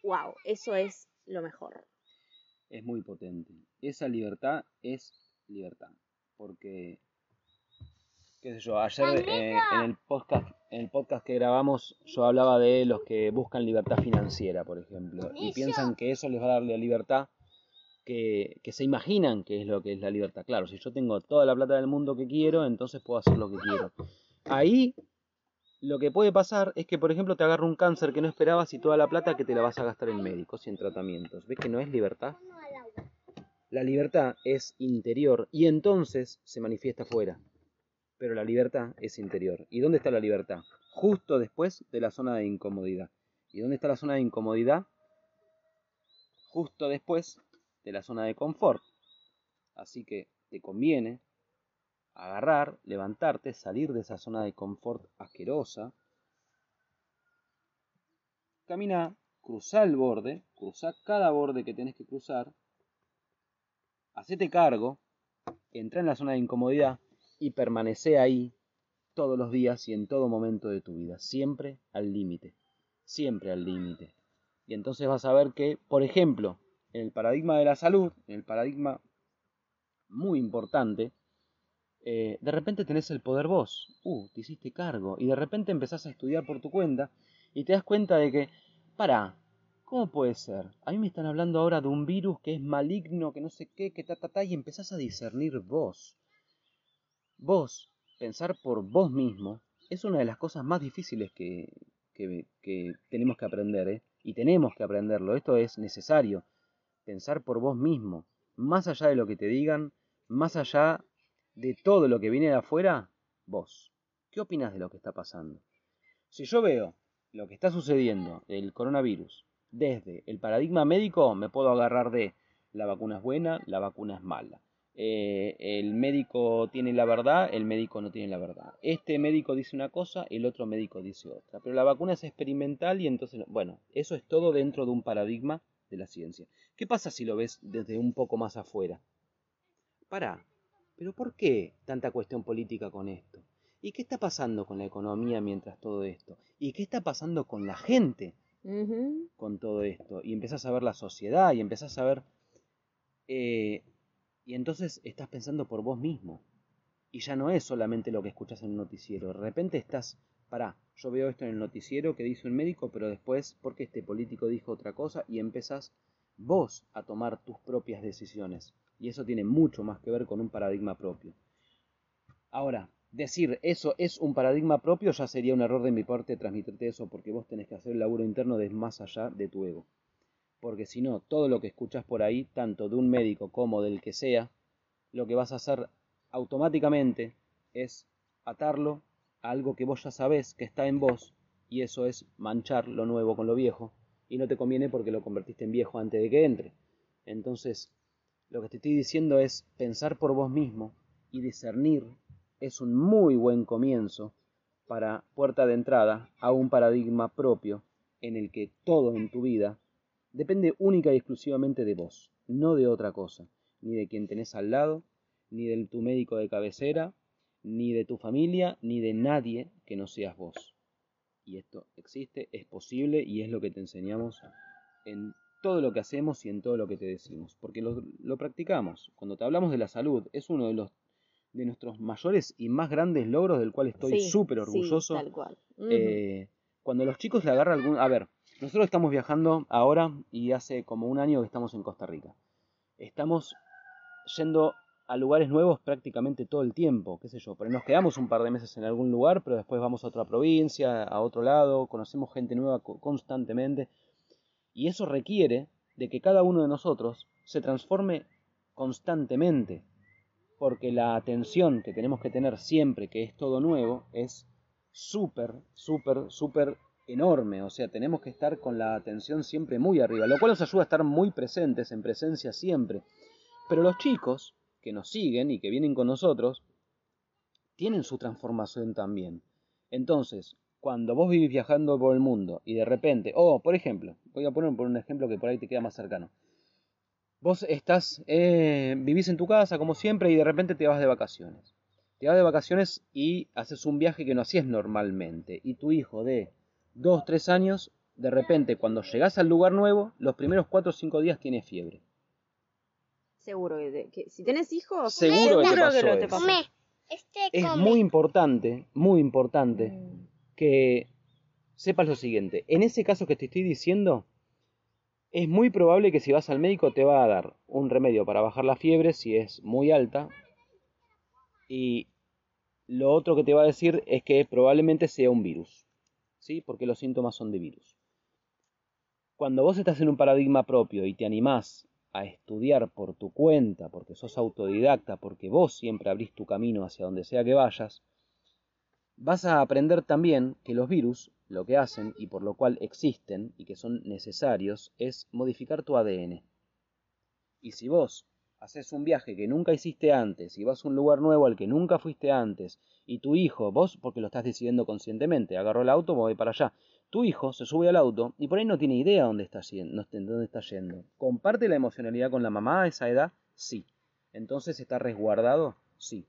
wow, eso es lo mejor. Es muy potente. Esa libertad es libertad. Porque, qué sé yo, ayer eh, en, el podcast, en el podcast que grabamos yo hablaba de los que buscan libertad financiera, por ejemplo, y piensan que eso les va a dar la libertad que, se imaginan que es lo que es la libertad. Claro, si yo tengo toda la plata del mundo que quiero, entonces puedo hacer lo que quiero. Ahí lo que puede pasar es que, por ejemplo, te agarra un cáncer que no esperabas y toda la plata que te la vas a gastar en médicos y en tratamientos. ¿Ves que no es libertad? La libertad es interior y entonces se manifiesta fuera. Pero la libertad es interior. ¿Y dónde está la libertad? Justo después de la zona de incomodidad. ¿Y dónde está la zona de incomodidad? Justo después de la zona de confort. Así que te conviene agarrar, levantarte, salir de esa zona de confort asquerosa. Camina, cruza el borde, cruza cada borde que tenés que cruzar. Hacete cargo, entra en la zona de incomodidad y permanece ahí todos los días y en todo momento de tu vida, siempre al límite, siempre al límite. Y entonces vas a ver que, por ejemplo, en el paradigma de la salud, en el paradigma muy importante, eh, de repente tenés el poder vos, uh, te hiciste cargo, y de repente empezás a estudiar por tu cuenta y te das cuenta de que, para, ¿cómo puede ser? A mí me están hablando ahora de un virus que es maligno, que no sé qué, que ta, ta, ta, y empezás a discernir vos. Vos, pensar por vos mismo, es una de las cosas más difíciles que, que, tenemos que aprender, ¿eh? Y tenemos que aprenderlo, esto es necesario pensar por vos mismo, más allá de lo que te digan, más allá de todo lo que viene de afuera, vos. ¿Qué opinas de lo que está pasando? Si yo veo lo que está sucediendo, el coronavirus, desde el paradigma médico, me puedo agarrar de la vacuna es buena, la vacuna es mala. Eh, el médico tiene la verdad, el médico no tiene la verdad. Este médico dice una cosa, el otro médico dice otra. Pero la vacuna es experimental y entonces, bueno, eso es todo dentro de un paradigma de la ciencia. ¿Qué pasa si lo ves desde un poco más afuera? Para, pero ¿por qué tanta cuestión política con esto? ¿Y qué está pasando con la economía mientras todo esto? ¿Y qué está pasando con la gente con todo esto? Y empezás a ver la sociedad y empezás a ver... Eh, y entonces estás pensando por vos mismo. Y ya no es solamente lo que escuchas en un noticiero. De repente estás, pará, yo veo esto en el noticiero que dice un médico, pero después, porque este político dijo otra cosa, y empezás vos a tomar tus propias decisiones. Y eso tiene mucho más que ver con un paradigma propio. Ahora, decir eso es un paradigma propio ya sería un error de mi parte transmitirte eso porque vos tenés que hacer el laburo interno de más allá de tu ego. Porque si no, todo lo que escuchas por ahí, tanto de un médico como del que sea, lo que vas a hacer automáticamente es atarlo algo que vos ya sabés que está en vos y eso es manchar lo nuevo con lo viejo y no te conviene porque lo convertiste en viejo antes de que entre. Entonces, lo que te estoy diciendo es pensar por vos mismo y discernir es un muy buen comienzo para puerta de entrada a un paradigma propio en el que todo en tu vida depende única y exclusivamente de vos, no de otra cosa, ni de quien tenés al lado, ni de tu médico de cabecera, ni de tu familia, ni de nadie que no seas vos. Y esto existe, es posible y es lo que te enseñamos en todo lo que hacemos y en todo lo que te decimos, porque lo, practicamos. Cuando te hablamos de la salud, es uno de los de nuestros mayores y más grandes logros del cual estoy súper orgulloso. tal cual. Eh, cuando los chicos le agarran algún... A ver, nosotros estamos viajando ahora y hace como un año que estamos en Costa Rica. Estamos yendo a lugares nuevos prácticamente todo el tiempo, qué sé yo, pero nos quedamos un par de meses en algún lugar, pero después vamos a otra provincia, a otro lado, conocemos gente nueva constantemente, y eso requiere de que cada uno de nosotros se transforme constantemente, porque la atención que tenemos que tener siempre que es todo nuevo es súper, súper, súper enorme. O sea, tenemos que estar con la atención siempre muy arriba, lo cual nos ayuda a estar muy presentes, en presencia siempre. Pero los chicos que nos siguen y que vienen con nosotros, tienen su transformación también. Entonces, cuando vos vivís viajando por el mundo y de repente, o por ejemplo, voy a poner por un ejemplo que por ahí te queda más cercano. Vos estás, eh, vivís en tu casa como siempre y de repente te vas de vacaciones. Te vas de vacaciones y haces un viaje que no hacías normalmente. Y tu hijo de 2, 3 años, de repente cuando llegás al lugar nuevo, los primeros 4 o 5 días tiene fiebre. Seguro que, si tenés hijos, seguro, que, no te pasó. Este es muy importante, muy importante mm. que sepas lo siguiente. En ese caso que te estoy diciendo, es muy probable que si vas al médico te va a dar un remedio para bajar la fiebre si es muy alta. Y lo otro que te va a decir es que probablemente sea un virus. ¿Sí? Porque los síntomas son de virus. Cuando vos estás en un paradigma propio y te animás a estudiar por tu cuenta, porque sos autodidacta, porque vos siempre abrís tu camino hacia donde sea que vayas, vas a aprender también que los virus lo que hacen y por lo cual existen y que son necesarios es modificar tu ADN. Y si vos haces un viaje que nunca hiciste antes y vas a un lugar nuevo al que nunca fuiste antes y tu hijo, vos porque lo estás decidiendo conscientemente, agarró el auto, voy para allá, tu hijo se sube al auto y por ahí no tiene idea dónde está, dónde está yendo. ¿Comparte la emocionalidad con la mamá a esa edad? Sí. Entonces está resguardado? Sí.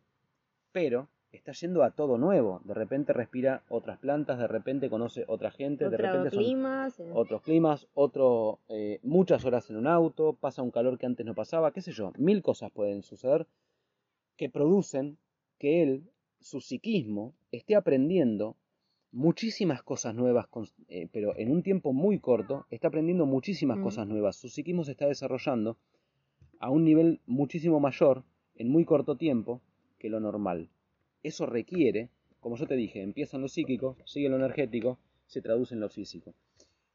Pero está yendo a todo nuevo. De repente respira otras plantas, de repente conoce otra gente, de repente climas, otros climas, otro, eh, muchas horas en un auto, pasa un calor que antes no pasaba, qué sé yo, mil cosas pueden suceder que producen que él, su psiquismo, esté aprendiendo muchísimas cosas nuevas, eh, pero en un tiempo muy corto, está aprendiendo muchísimas mm. cosas nuevas. Su psiquismo se está desarrollando a un nivel muchísimo mayor en muy corto tiempo que lo normal. Eso requiere, como yo te dije, empieza en lo psíquico, sigue lo energético, se traduce en lo físico.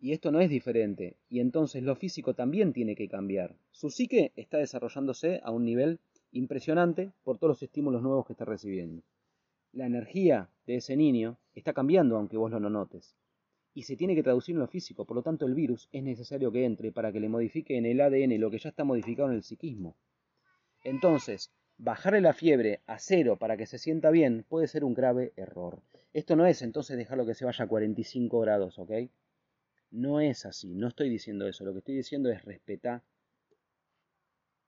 Y esto no es diferente, y entonces lo físico también tiene que cambiar. Su psique está desarrollándose a un nivel impresionante por todos los estímulos nuevos que está recibiendo. La energía de ese niño está cambiando aunque vos lo no notes. Y se tiene que traducir en lo físico, por lo tanto el virus es necesario que entre para que le modifique en el ADN lo que ya está modificado en el psiquismo. Entonces, bajarle la fiebre a cero para que se sienta bien puede ser un grave error. Esto no es entonces dejarlo que se vaya a 45 grados, ¿ok? No es así, no estoy diciendo eso. Lo que estoy diciendo es respetar,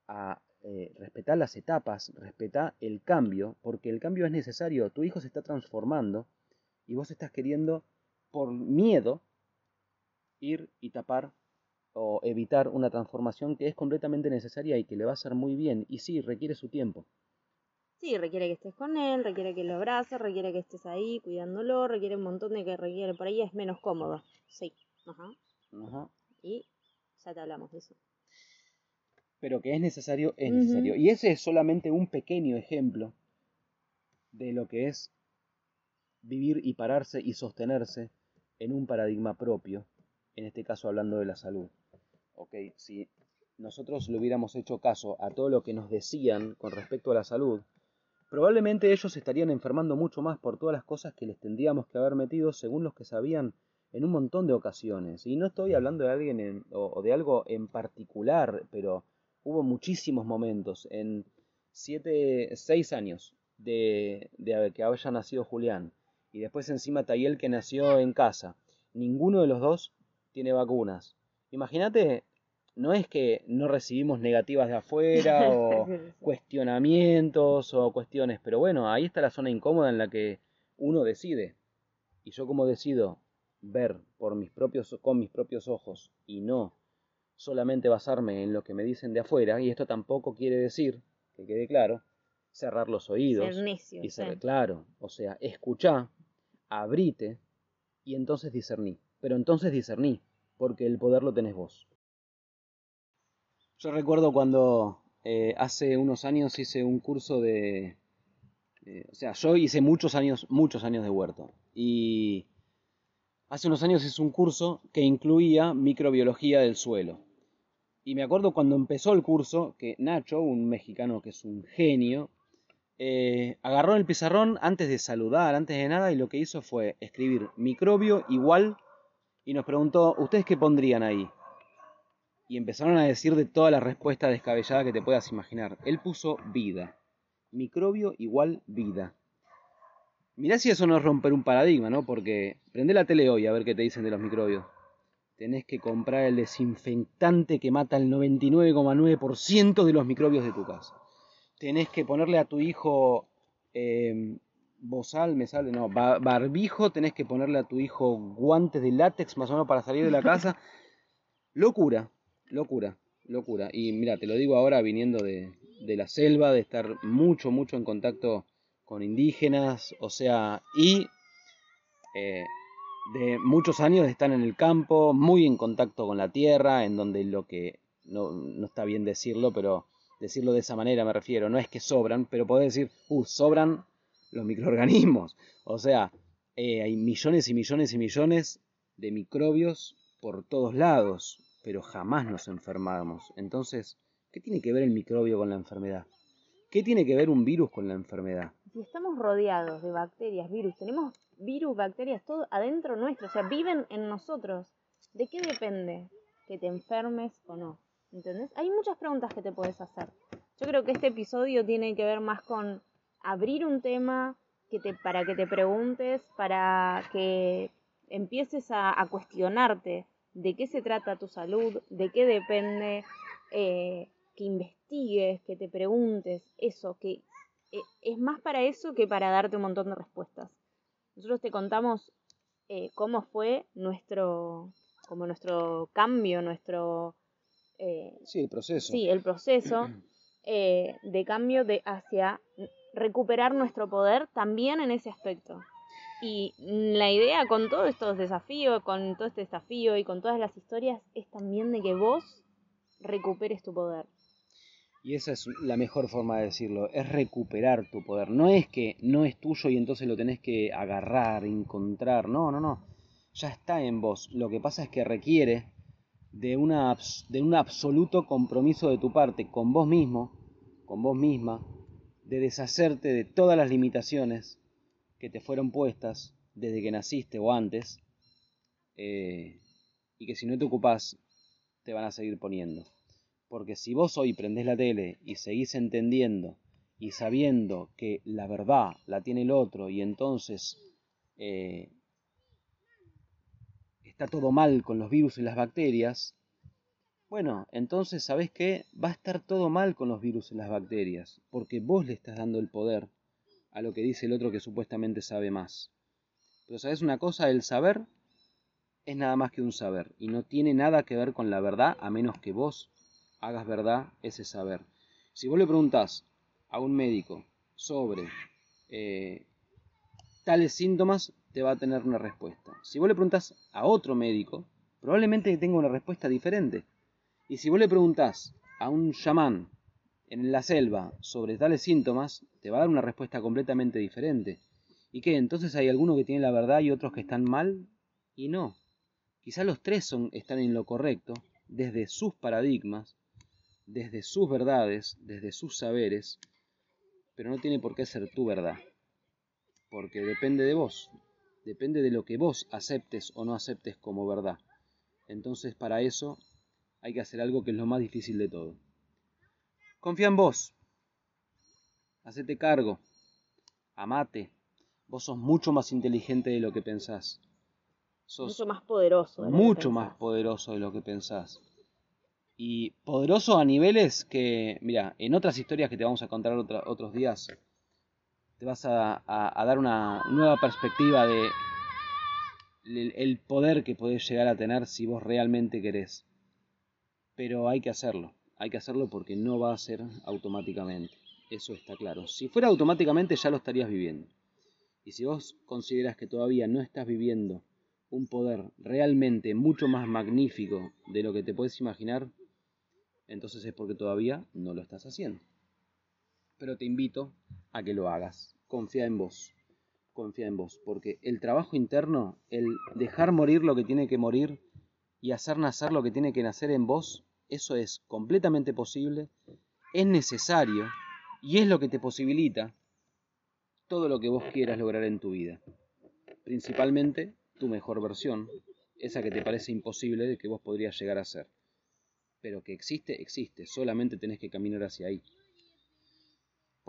a, eh, respetar las etapas, respetar el cambio, porque el cambio es necesario. Tu hijo se está transformando y vos estás queriendo, por miedo, ir y tapar o evitar una transformación que es completamente necesaria y que le va a hacer muy bien. Y sí, requiere su tiempo. Sí, requiere que estés con él, requiere que lo abraces, requiere que estés ahí cuidándolo, requiere un montón de que requiere. Por ahí es menos cómodo. Sí. Ajá. Ajá. Y ya te hablamos de eso. Pero que es necesario, es necesario. Y ese es solamente un pequeño ejemplo de lo que es vivir y pararse y sostenerse en un paradigma propio, en este caso hablando de la salud. ¿ok? Si nosotros le hubiéramos hecho caso a todo lo que nos decían con respecto a la salud, probablemente ellos estarían enfermando mucho más por todas las cosas que les tendríamos que haber metido según los que sabían en un montón de ocasiones. Y no estoy hablando de alguien o, de algo en particular, pero hubo muchísimos momentos en siete, seis años de, de que haya nacido Julián y después encima Tayel que nació en casa. Ninguno de los dos tiene vacunas. Imagínate no es que no recibimos negativas de afuera o cuestionamientos o cuestiones, pero bueno, ahí está la zona incómoda en la que uno decide. Y yo como decido ver por mis propios, con mis propios ojos y no solamente basarme en lo que me dicen de afuera, y esto tampoco quiere decir, que quede claro, cerrar los oídos y ser claro, o sea, escuchá, abrite y entonces discerní. Pero entonces discerní, porque el poder lo tenés vos. Yo recuerdo cuando eh, hace unos años hice un curso de... o sea, yo hice muchos años, muchos años de huerto. Y hace unos años hice un curso que incluía microbiología del suelo. Y me acuerdo cuando empezó el curso que Nacho, un mexicano que es un genio, eh, agarró el pizarrón antes de saludar, antes de nada, y lo que hizo fue escribir microbio igual y nos preguntó, ¿ustedes qué pondrían ahí? Y empezaron a decir de todas las respuestas descabelladas que te puedas imaginar. Él puso vida. Microbio igual vida. Mirá si eso no es romper un paradigma, ¿no? Porque prende la tele hoy a ver qué te dicen de los microbios. Tenés que comprar el desinfectante que mata el 99,9% de los microbios de tu casa. Tenés que ponerle a tu hijo eh, bozal, me sale, no, barbijo, tenés que ponerle a tu hijo guantes de látex más o menos para salir de la casa. locura, locura, locura. Y mira, te lo digo ahora viniendo de, de la selva, de estar mucho, mucho en contacto con indígenas, o sea, y eh, de muchos años de estar en el campo, muy en contacto con la tierra, en donde lo que, no, no está bien decirlo, pero decirlo de esa manera me refiero, no es que sobran, pero podés decir, uh, sobran los microorganismos, o sea, eh, hay millones y millones y millones de microbios por todos lados, pero jamás nos enfermamos. Entonces, ¿qué tiene que ver el microbio con la enfermedad? ¿Qué tiene que ver un virus con la enfermedad? si estamos rodeados de bacterias, virus, tenemos virus, bacterias, todo adentro nuestro, o sea, viven en nosotros, ¿de qué depende que te enfermes o no? ¿Entendés? Hay muchas preguntas que te puedes hacer. Yo creo que este episodio tiene que ver más con abrir un tema para que te preguntes, para que empieces a, cuestionarte de qué se trata tu salud, de qué depende, eh, que investigues, que te preguntes, eso, que, eh, es más para eso que para darte un montón de respuestas. Nosotros te contamos eh, cómo fue nuestro, como nuestro cambio, nuestro... Eh, sí, el proceso. Sí, el proceso de cambio de hacia recuperar nuestro poder también en ese aspecto. Y la idea con todos estos desafíos, con todo este desafío y con todas las historias es también de que vos recuperes tu poder. Y esa es la mejor forma de decirlo, es recuperar tu poder. No es que no es tuyo y entonces lo tenés que agarrar, encontrar. No, no, no. Ya está en vos. Lo que pasa es que requiere de, una, de un absoluto compromiso de tu parte con vos mismo, con vos misma, de deshacerte de todas las limitaciones que te fueron puestas desde que naciste o antes, eh, y que si no te ocupás, te van a seguir poniendo. Porque si vos hoy prendés la tele y seguís entendiendo y sabiendo que la verdad la tiene el otro y entonces eh, está todo mal con los virus y las bacterias, bueno, entonces sabés que va a estar todo mal con los virus y las bacterias, porque vos le estás dando el poder a lo que dice el otro que supuestamente sabe más. Pero sabes una cosa, el saber es nada más que un saber y no tiene nada que ver con la verdad a menos que vos hagas verdad ese saber. Si vos le preguntás a un médico sobre eh, tales síntomas, te va a tener una respuesta. Si vos le preguntás a otro médico, probablemente tenga una respuesta diferente. Y si vos le preguntás a un chamán en la selva sobre tales síntomas, te va a dar una respuesta completamente diferente. ¿Y qué? Entonces hay algunos que tienen la verdad y otros que están mal y no. Quizás los tres son, están en lo correcto desde sus paradigmas, desde sus verdades, desde sus saberes, pero no tiene por qué ser tu verdad, porque depende de vos, depende de lo que vos aceptes o no aceptes como verdad. Entonces para eso hay que hacer algo que es lo más difícil de todo. Confía en vos, hacete cargo, amate, vos sos mucho más inteligente de lo que pensás. Sos mucho más poderoso. mucho más poderoso de lo que pensás y poderoso a niveles que, mira, en otras historias que te vamos a contar otros días, te vas a, dar una nueva perspectiva de el, poder que podés llegar a tener si vos realmente querés. Pero hay que hacerlo, hay que hacerlo porque no va a ser automáticamente, eso está claro. Si fuera automáticamente ya lo estarías viviendo. Y si vos consideras que todavía no estás viviendo un poder realmente mucho más magnífico de lo que te puedes imaginar, entonces es porque todavía no lo estás haciendo. Pero te invito a que lo hagas. Confía en vos. Confía en vos. Porque el trabajo interno, el dejar morir lo que tiene que morir y hacer nacer lo que tiene que nacer en vos, eso es completamente posible, es necesario y es lo que te posibilita todo lo que vos quieras lograr en tu vida. Principalmente tu mejor versión, esa que te parece imposible de que vos podrías llegar a ser. Pero que existe, existe, solamente tenés que caminar hacia ahí.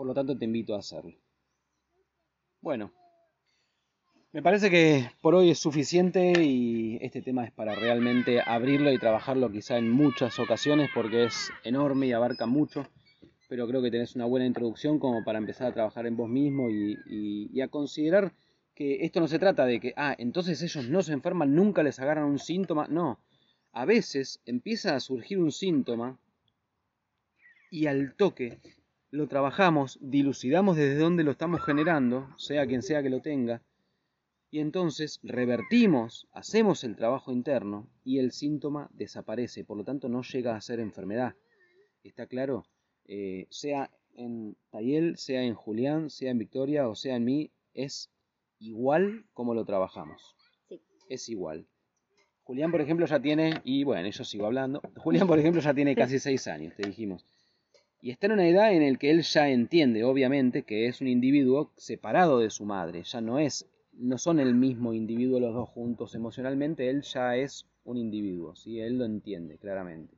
Por lo tanto te invito a hacerlo. Bueno, me parece que por hoy es suficiente y este tema es para realmente abrirlo y trabajarlo quizá en muchas ocasiones porque es enorme y abarca mucho, pero creo que tenés una buena introducción como para empezar a trabajar en vos mismo y, a considerar que esto no se trata de que, ah, entonces ellos no se enferman, nunca les agarran un síntoma, no, a veces empieza a surgir un síntoma y al toque lo trabajamos, dilucidamos desde dónde lo estamos generando, sea quien sea que lo tenga, y entonces revertimos, hacemos el trabajo interno y el síntoma desaparece, por lo tanto no llega a ser enfermedad. ¿Está claro? Eh, sea en Tayel, sea en Julián, sea en Victoria o sea en mí, es igual como lo trabajamos. Sí. Es igual. Julián, por ejemplo, ya tiene, y bueno, yo sigo hablando, Julián, por ejemplo, ya tiene casi seis años, te dijimos. Y está en una edad en la que él ya entiende, obviamente, que es un individuo separado de su madre, ya no es no son el mismo individuo los dos juntos emocionalmente, él ya es un individuo, ¿sí? él lo entiende claramente.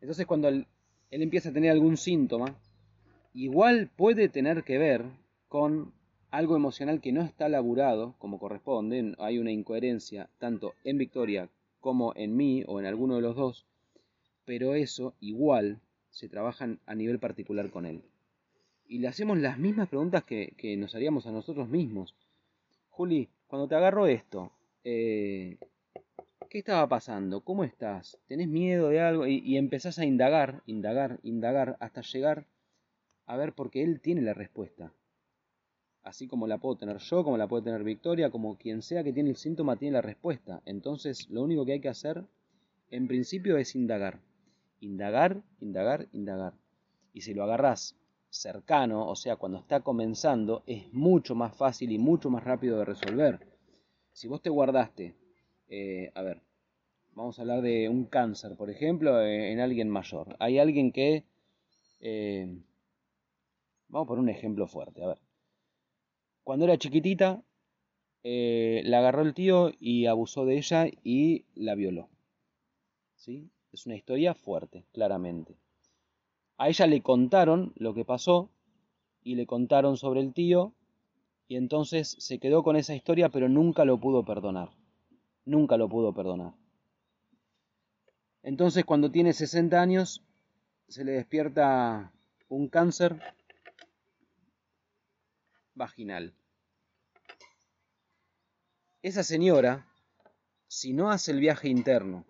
Entonces cuando él, empieza a tener algún síntoma, igual puede tener que ver con algo emocional que no está laburado como corresponde, hay una incoherencia tanto en Victoria como en mí o en alguno de los dos, pero eso igual se trabaja a nivel particular con él. Y le hacemos las mismas preguntas que, que nos haríamos a nosotros mismos. Juli, cuando te agarro esto, eh, ¿qué estaba pasando? ¿Cómo estás? ¿Tenés miedo de algo? Y, empezás a indagar, indagar, indagar, hasta llegar a ver, porque él tiene la respuesta. Así como la puedo tener yo, como la puede tener Victoria, como quien sea que tiene el síntoma tiene la respuesta. Entonces, lo único que hay que hacer, en principio, es indagar. Indagar, indagar, indagar. Y si lo agarrás cercano, o sea, cuando está comenzando, es mucho más fácil y mucho más rápido de resolver. Si vos te guardaste, eh, a ver, vamos a hablar de un cáncer, por ejemplo, eh, en alguien mayor. Hay alguien que, eh, vamos por un ejemplo fuerte, a ver. Cuando era chiquitita, la agarró el tío y abusó de ella y la violó. ¿Sí? Es una historia fuerte, claramente. A ella le contaron lo que pasó y le contaron sobre el tío y entonces se quedó con esa historia pero nunca lo pudo perdonar. Nunca lo pudo perdonar. Entonces cuando tiene 60 años se le despierta un cáncer vaginal. Esa señora, si no hace el viaje interno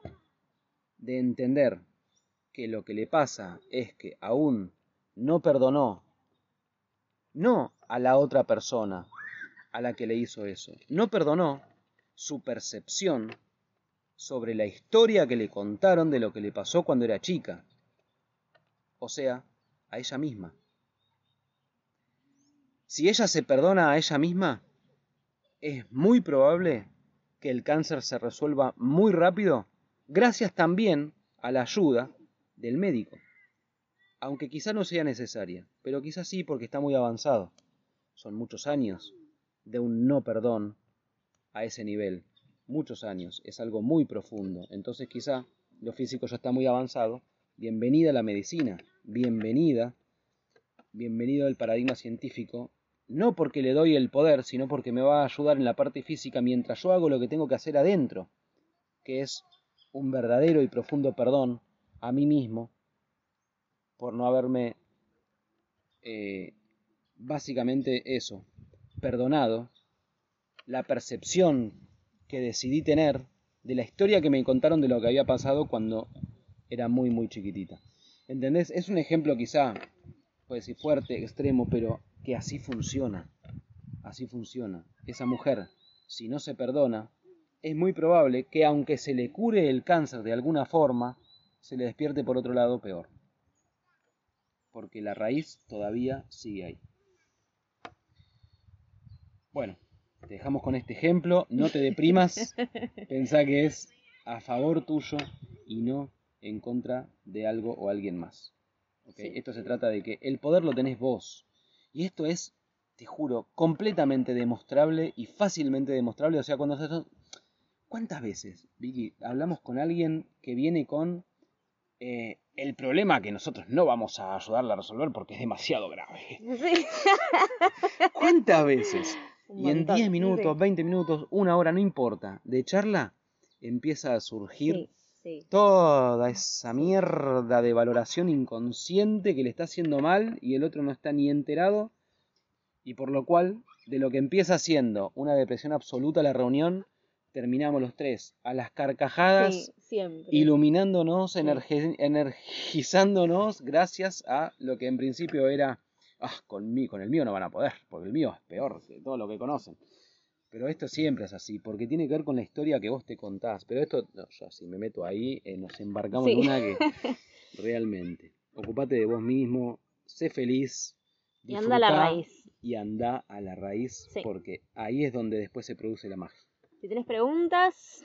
de entender que lo que le pasa es que aún no perdonó, no a la otra persona a la que le hizo eso, no perdonó su percepción sobre la historia que le contaron de lo que le pasó cuando era chica, o sea, a ella misma. Si ella se perdona a ella misma, es muy probable que el cáncer se resuelva muy rápido, gracias también a la ayuda del médico. Aunque quizá no sea necesaria, pero quizá sí porque está muy avanzado. Son muchos años de un no perdón a ese nivel. Muchos años. Es algo muy profundo. Entonces quizá lo físico ya está muy avanzado. Bienvenida a la medicina. Bienvenida. Bienvenido al paradigma científico. No porque le doy el poder, sino porque me va a ayudar en la parte física mientras yo hago lo que tengo que hacer adentro, que es un verdadero y profundo perdón a mí mismo por no haberme eh, básicamente eso, perdonado la percepción que decidí tener de la historia que me contaron de lo que había pasado cuando era muy muy chiquitita. ¿Entendés? Es un ejemplo quizá, puede decir fuerte, extremo, pero que así funciona. Así funciona. Esa mujer, si no se perdona, es muy probable que aunque se le cure el cáncer de alguna forma, se le despierte por otro lado peor. Porque la raíz todavía sigue ahí. Bueno, te dejamos con este ejemplo. No te deprimas. Pensá que es a favor tuyo y no en contra de algo o alguien más. Esto se trata de que el poder lo tenés vos. Y esto es te juro, completamente demostrable y fácilmente demostrable. O sea, cuando. ¿Cuántas veces, Vicky, hablamos con alguien que viene con eh, el problema que nosotros no vamos a ayudarle a resolver porque es demasiado grave? Sí. ¿Cuántas veces? Y en montón, 10 minutos, sí. 20 minutos, una hora, no importa, de charla, empieza a surgir sí. toda esa mierda de valoración inconsciente que le está haciendo mal y el otro no está ni enterado y por lo cual de lo que empieza siendo una depresión absoluta la reunión terminamos los tres a las carcajadas Sí, iluminándonos Sí. energizándonos gracias a lo que en principio era ah con mí con el mío no van a poder porque el mío es peor que todo lo que conocen pero esto siempre es así, porque tiene que ver con la historia que vos te contás. Pero esto, no, yo si me meto ahí, eh, nos embarcamos en una que realmente. Ocupate de vos mismo, sé feliz. Y anda a la raíz. Y anda a la raíz, porque ahí es donde después se produce la magia. Si tenés preguntas,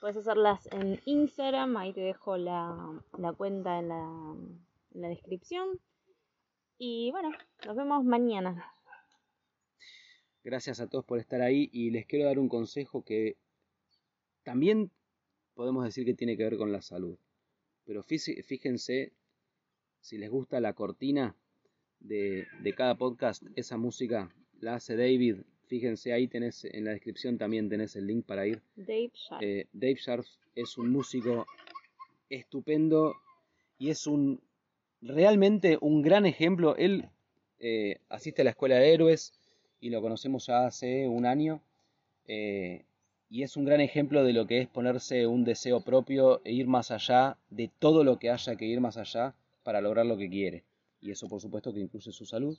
puedes hacerlas en Instagram. Ahí te dejo la, cuenta en la, descripción. Y bueno, nos vemos mañana. Gracias a todos por estar ahí y les quiero dar un consejo que también podemos decir que tiene que ver con la salud. Pero fí- fíjense, si les gusta la cortina de cada podcast, esa música la hace David. Fíjense, ahí tenés, en la descripción también tenés el link para ir. Dave Sharp. Eh, Dave Sharp es un músico estupendo y es un realmente un gran ejemplo. Él eh, asiste a la escuela de héroes y lo conocemos ya hace un año. eh, y es un gran ejemplo de lo que es ponerse un deseo propio e ir más allá de todo lo que haya que ir más allá para lograr lo que quiere. Y eso por supuesto que incluye su salud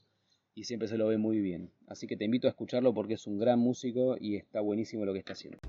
y siempre se lo ve muy bien. Así que te invito a escucharlo porque es un gran músico y está buenísimo lo que está haciendo.